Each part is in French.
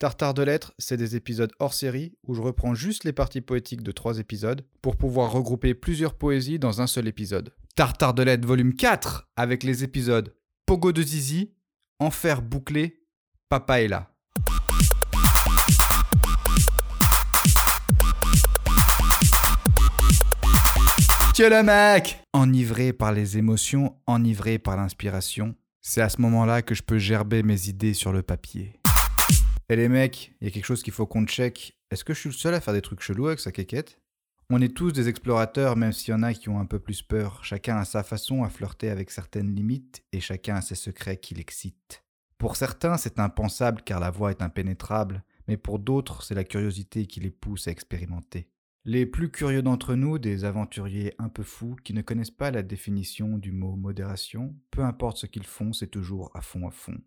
Tartare de lettres, c'est des épisodes hors série où je reprends juste les parties poétiques de trois épisodes pour pouvoir regrouper plusieurs poésies dans un seul épisode. Tartare de lettres volume 4 avec les épisodes Pogo de Zizi, Enfer bouclé, Papa est là. Tiens le mec Enivré par les émotions, enivré par l'inspiration, c'est à ce moment-là que je peux gerber mes idées sur le papier. Et les mecs, il y a quelque chose qu'il faut qu'on check. Est-ce que je suis le seul à faire des trucs chelous avec sa quéquette? On est tous des explorateurs, même s'il y en a qui ont un peu plus peur. Chacun a sa façon à flirter avec certaines limites et chacun a ses secrets qui l'excitent. Pour certains, c'est impensable car la voie est impénétrable, mais pour d'autres, c'est la curiosité qui les pousse à expérimenter. Les plus curieux d'entre nous, des aventuriers un peu fous qui ne connaissent pas la définition du mot modération, peu importe ce qu'ils font, c'est toujours à fond à fond.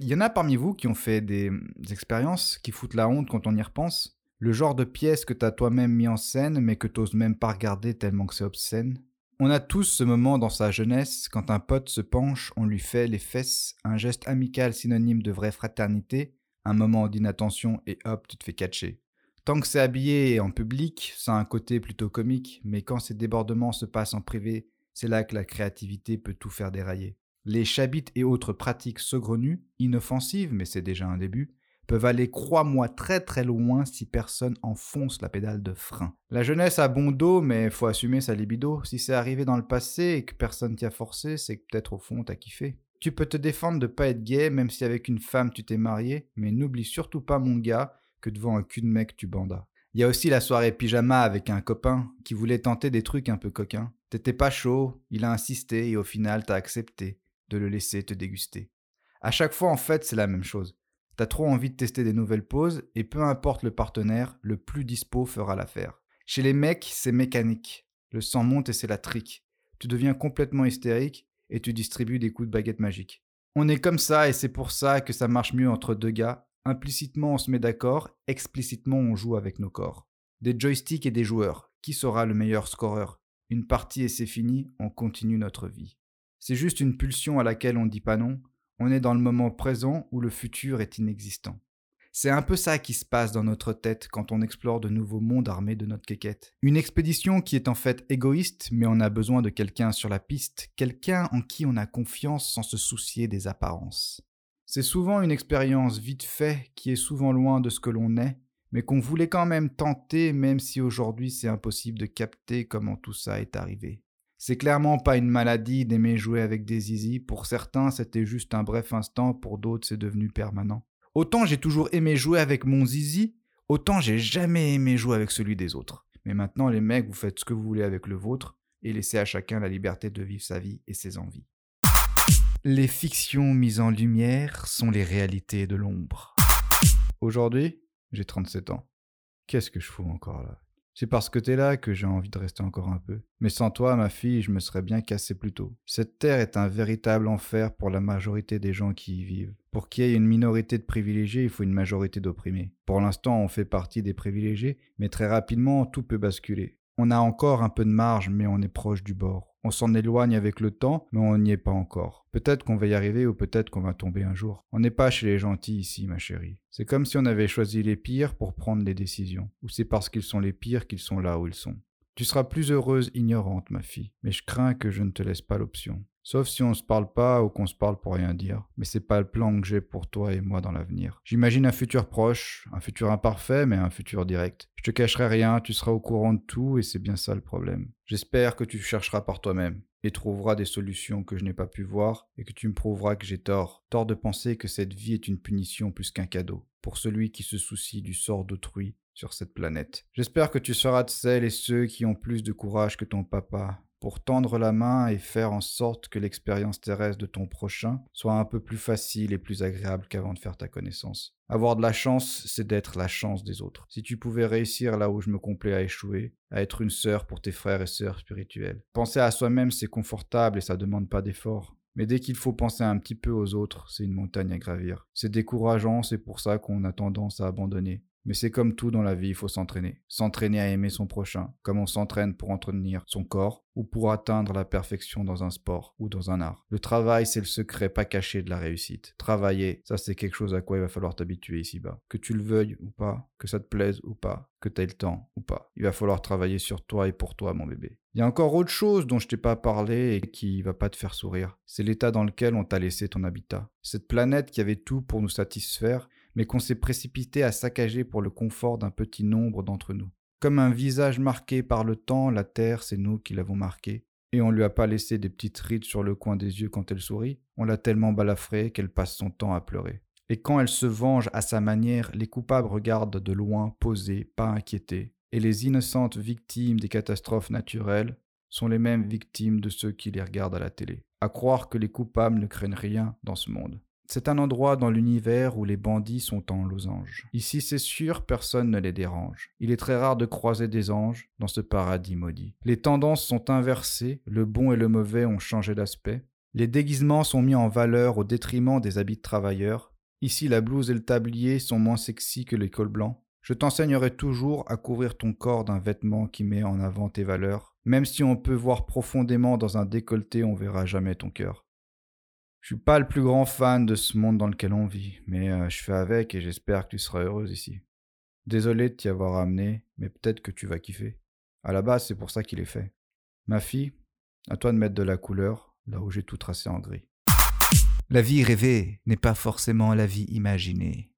Il y en a parmi vous qui ont fait des, expériences qui foutent la honte quand on y repense? Le genre de pièce que t'as toi-même mis en scène mais que t'oses même pas regarder tellement que c'est obscène? On a tous ce moment dans sa jeunesse quand un pote se penche, on lui fait les fesses, un geste amical synonyme de vraie fraternité, un moment d'inattention et hop, tu te fais catcher. Tant que c'est habillé et en public, ça a un côté plutôt comique, mais quand ces débordements se passent en privé, c'est là que la créativité peut tout faire dérailler. Les chabites et autres pratiques saugrenues, inoffensives, mais c'est déjà un début, peuvent aller, crois-moi, très très loin si personne enfonce la pédale de frein. La jeunesse a bon dos, mais faut assumer sa libido. Si c'est arrivé dans le passé et que personne t'y a forcé, c'est que peut-être au fond t'as kiffé. Tu peux te défendre de pas être gay, même si avec une femme tu t'es marié, mais n'oublie surtout pas, mon gars, que devant un cul de mec tu bandas. Il y a aussi la soirée pyjama avec un copain qui voulait tenter des trucs un peu coquins. T'étais pas chaud, il a insisté et au final t'as accepté de le laisser te déguster. À chaque fois, en fait, c'est la même chose. T'as trop envie de tester des nouvelles poses, et peu importe le partenaire, le plus dispo fera l'affaire. Chez les mecs, c'est mécanique. Le sang monte et c'est la trique. Tu deviens complètement hystérique et tu distribues des coups de baguette magique. On est comme ça et c'est pour ça que ça marche mieux entre deux gars. Implicitement on se met d'accord, explicitement on joue avec nos corps. Des joysticks et des joueurs. Qui sera le meilleur scoreur? Une partie et c'est fini, on continue notre vie. C'est juste une pulsion à laquelle on dit pas non. On est dans le moment présent où le futur est inexistant. C'est un peu ça qui se passe dans notre tête quand on explore de nouveaux mondes armés de notre quéquette. Une expédition qui est en fait égoïste, mais on a besoin de quelqu'un sur la piste, quelqu'un en qui on a confiance sans se soucier des apparences. C'est souvent une expérience vite faite qui est souvent loin de ce que l'on est, mais qu'on voulait quand même tenter même si aujourd'hui c'est impossible de capter comment tout ça est arrivé. C'est clairement pas une maladie d'aimer jouer avec des zizi. Pour certains, c'était juste un bref instant, pour d'autres, c'est devenu permanent. Autant j'ai toujours aimé jouer avec mon zizi, autant j'ai jamais aimé jouer avec celui des autres. Mais maintenant, les mecs, vous faites ce que vous voulez avec le vôtre et laissez à chacun la liberté de vivre sa vie et ses envies. Les fictions mises en lumière sont les réalités de l'ombre. Aujourd'hui, j'ai 37 ans. Qu'est-ce que je fous encore là? C'est parce que t'es là que j'ai envie de rester encore un peu. Mais sans toi, ma fille, je me serais bien cassé plus tôt. Cette terre est un véritable enfer pour la majorité des gens qui y vivent. Pour qu'il y ait une minorité de privilégiés, il faut une majorité d'opprimés. Pour l'instant, on fait partie des privilégiés, mais très rapidement, tout peut basculer. On a encore un peu de marge, mais on est proche du bord. On s'en éloigne avec le temps, mais on n'y est pas encore. Peut-être qu'on va y arriver ou peut-être qu'on va tomber un jour. On n'est pas chez les gentils ici, ma chérie. C'est comme si on avait choisi les pires pour prendre les décisions. Ou c'est parce qu'ils sont les pires qu'ils sont là où ils sont. Tu seras plus heureuse ignorante, ma fille, mais je crains que je ne te laisse pas l'option. Sauf si on se parle pas ou qu'on se parle pour rien dire. Mais c'est pas le plan que j'ai pour toi et moi dans l'avenir. J'imagine un futur proche, un futur imparfait, mais un futur direct. Je te cacherai rien, tu seras au courant de tout et c'est bien ça le problème. J'espère que tu chercheras par toi-même et trouveras des solutions que je n'ai pas pu voir et que tu me prouveras que j'ai tort. Tort de penser que cette vie est une punition plus qu'un cadeau pour celui qui se soucie du sort d'autrui sur cette planète. J'espère que tu seras de celles et ceux qui ont plus de courage que ton papa pour tendre la main et faire en sorte que l'expérience terrestre de ton prochain soit un peu plus facile et plus agréable qu'avant de faire ta connaissance. Avoir de la chance, c'est d'être la chance des autres. Si tu pouvais réussir là où je me complais à échouer, à être une sœur pour tes frères et sœurs spirituels. Penser à soi-même, c'est confortable et ça demande pas d'effort. Mais dès qu'il faut penser un petit peu aux autres, c'est une montagne à gravir. C'est décourageant, c'est pour ça qu'on a tendance à abandonner. Mais c'est comme tout dans la vie, il faut s'entraîner. S'entraîner à aimer son prochain, comme on s'entraîne pour entretenir son corps ou pour atteindre la perfection dans un sport ou dans un art. Le travail, c'est le secret pas caché de la réussite. Travailler, ça c'est quelque chose à quoi il va falloir t'habituer ici-bas. Que tu le veuilles ou pas, que ça te plaise ou pas, que tu aies le temps ou pas. Il va falloir travailler sur toi et pour toi, mon bébé. Il y a encore autre chose dont je t'ai pas parlé et qui va pas te faire sourire. C'est l'état dans lequel on t'a laissé ton habitat. Cette planète qui avait tout pour nous satisfaire mais qu'on s'est précipité à saccager pour le confort d'un petit nombre d'entre nous. Comme un visage marqué par le temps, la terre, c'est nous qui l'avons marqué. Et on lui a pas laissé des petites rides sur le coin des yeux quand elle sourit, on l'a tellement balafrée qu'elle passe son temps à pleurer. Et quand elle se venge à sa manière, les coupables regardent de loin, posés, pas inquiétés. Et les innocentes victimes des catastrophes naturelles sont les mêmes victimes de ceux qui les regardent à la télé. À croire que les coupables ne craignent rien dans ce monde. C'est un endroit dans l'univers où les bandits sont en losange. Ici, c'est sûr, personne ne les dérange. Il est très rare de croiser des anges dans ce paradis maudit. Les tendances sont inversées, le bon et le mauvais ont changé d'aspect. Les déguisements sont mis en valeur au détriment des habits de travailleurs. Ici, la blouse et le tablier sont moins sexy que les cols blancs. Je t'enseignerai toujours à couvrir ton corps d'un vêtement qui met en avant tes valeurs. Même si on peut voir profondément dans un décolleté, on verra jamais ton cœur. Je suis pas le plus grand fan de ce monde dans lequel on vit, mais euh, je fais avec et j'espère que tu seras heureuse ici. Désolé de t'y avoir amené, mais peut-être que tu vas kiffer. À la base, c'est pour ça qu'il est fait. Ma fille, à toi de mettre de la couleur là où j'ai tout tracé en gris. La vie rêvée n'est pas forcément la vie imaginée.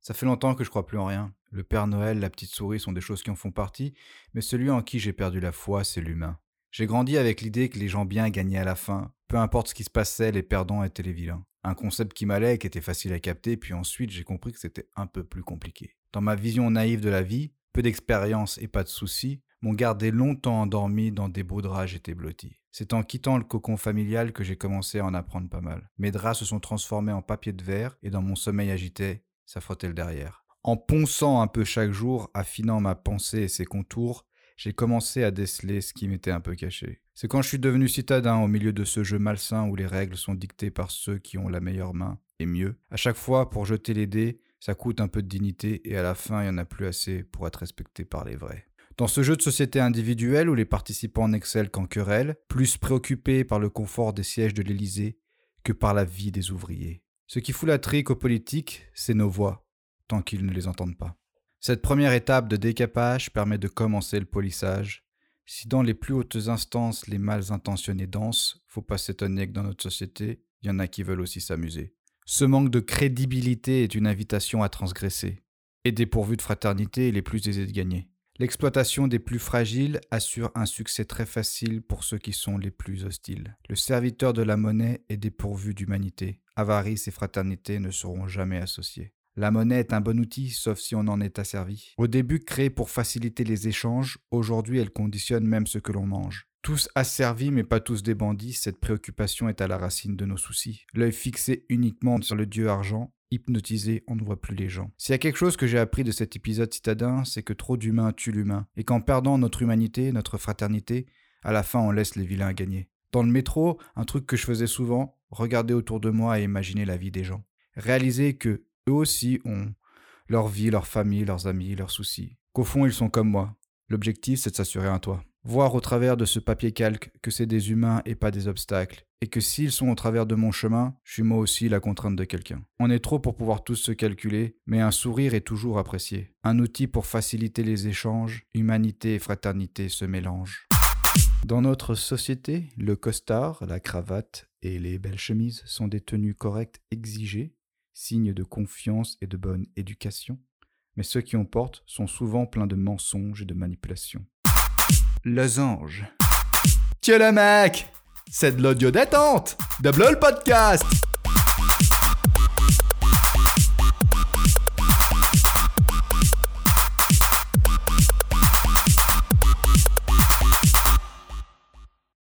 Ça fait longtemps que je crois plus en rien. Le Père Noël, la petite souris sont des choses qui en font partie, mais celui en qui j'ai perdu la foi, c'est l'humain. J'ai grandi avec l'idée que les gens bien gagnaient à la fin. Peu importe ce qui se passait, les perdants étaient les vilains. Un concept qui m'allait, qui était facile à capter, puis ensuite j'ai compris que c'était un peu plus compliqué. Dans ma vision naïve de la vie, peu d'expérience et pas de soucis, m'ont gardé longtemps endormi dans des beaux draps j'étais blotti. C'est en quittant le cocon familial que j'ai commencé à en apprendre pas mal. Mes draps se sont transformés en papier de verre et dans mon sommeil agité, ça frottait le derrière. En ponçant un peu chaque jour, affinant ma pensée et ses contours, j'ai commencé à déceler ce qui m'était un peu caché. C'est quand je suis devenu citadin au milieu de ce jeu malsain où les règles sont dictées par ceux qui ont la meilleure main, et mieux. À chaque fois, pour jeter les dés, ça coûte un peu de dignité, et à la fin, il n'y en a plus assez pour être respecté par les vrais. Dans ce jeu de société individuelle où les participants n'excellent qu'en querelle, plus préoccupés par le confort des sièges de l'Élysée que par la vie des ouvriers. Ce qui fout la trique aux politiques, c'est nos voix, tant qu'ils ne les entendent pas. Cette première étape de décapage permet de commencer le polissage. Si dans les plus hautes instances les mal intentionnés dansent, faut pas s'étonner que dans notre société, il y en a qui veulent aussi s'amuser. Ce manque de crédibilité est une invitation à transgresser. Et dépourvu de fraternité, il est plus aisé de gagner. L'exploitation des plus fragiles assure un succès très facile pour ceux qui sont les plus hostiles. Le serviteur de la monnaie est dépourvu d'humanité. Avarice et fraternité ne seront jamais associés. La monnaie est un bon outil, sauf si on en est asservi. Au début créée pour faciliter les échanges, aujourd'hui elle conditionne même ce que l'on mange. Tous asservis mais pas tous des bandits, cette préoccupation est à la racine de nos soucis. L'œil fixé uniquement sur le dieu argent, hypnotisé, on ne voit plus les gens. S'il y a quelque chose que j'ai appris de cet épisode citadin, c'est que trop d'humains tuent l'humain, et qu'en perdant notre humanité, notre fraternité, à la fin on laisse les vilains gagner. Dans le métro, un truc que je faisais souvent, regarder autour de moi et imaginer la vie des gens. Réaliser que eux aussi ont leur vie, leur famille, leurs amis, leurs soucis. Qu'au fond, ils sont comme moi. L'objectif, c'est de s'assurer un toit. Voir au travers de ce papier calque que c'est des humains et pas des obstacles, et que s'ils sont au travers de mon chemin, je suis moi aussi la contrainte de quelqu'un. On est trop pour pouvoir tous se calculer, mais un sourire est toujours apprécié. Un outil pour faciliter les échanges, humanité et fraternité se mélangent. Dans notre société, le costard, la cravate et les belles chemises sont des tenues correctes exigées signe de confiance et de bonne éducation, mais ceux qui en portent sont souvent pleins de mensonges et de manipulations. Losange. Tiens le mec C'est de l'audio détente De le podcast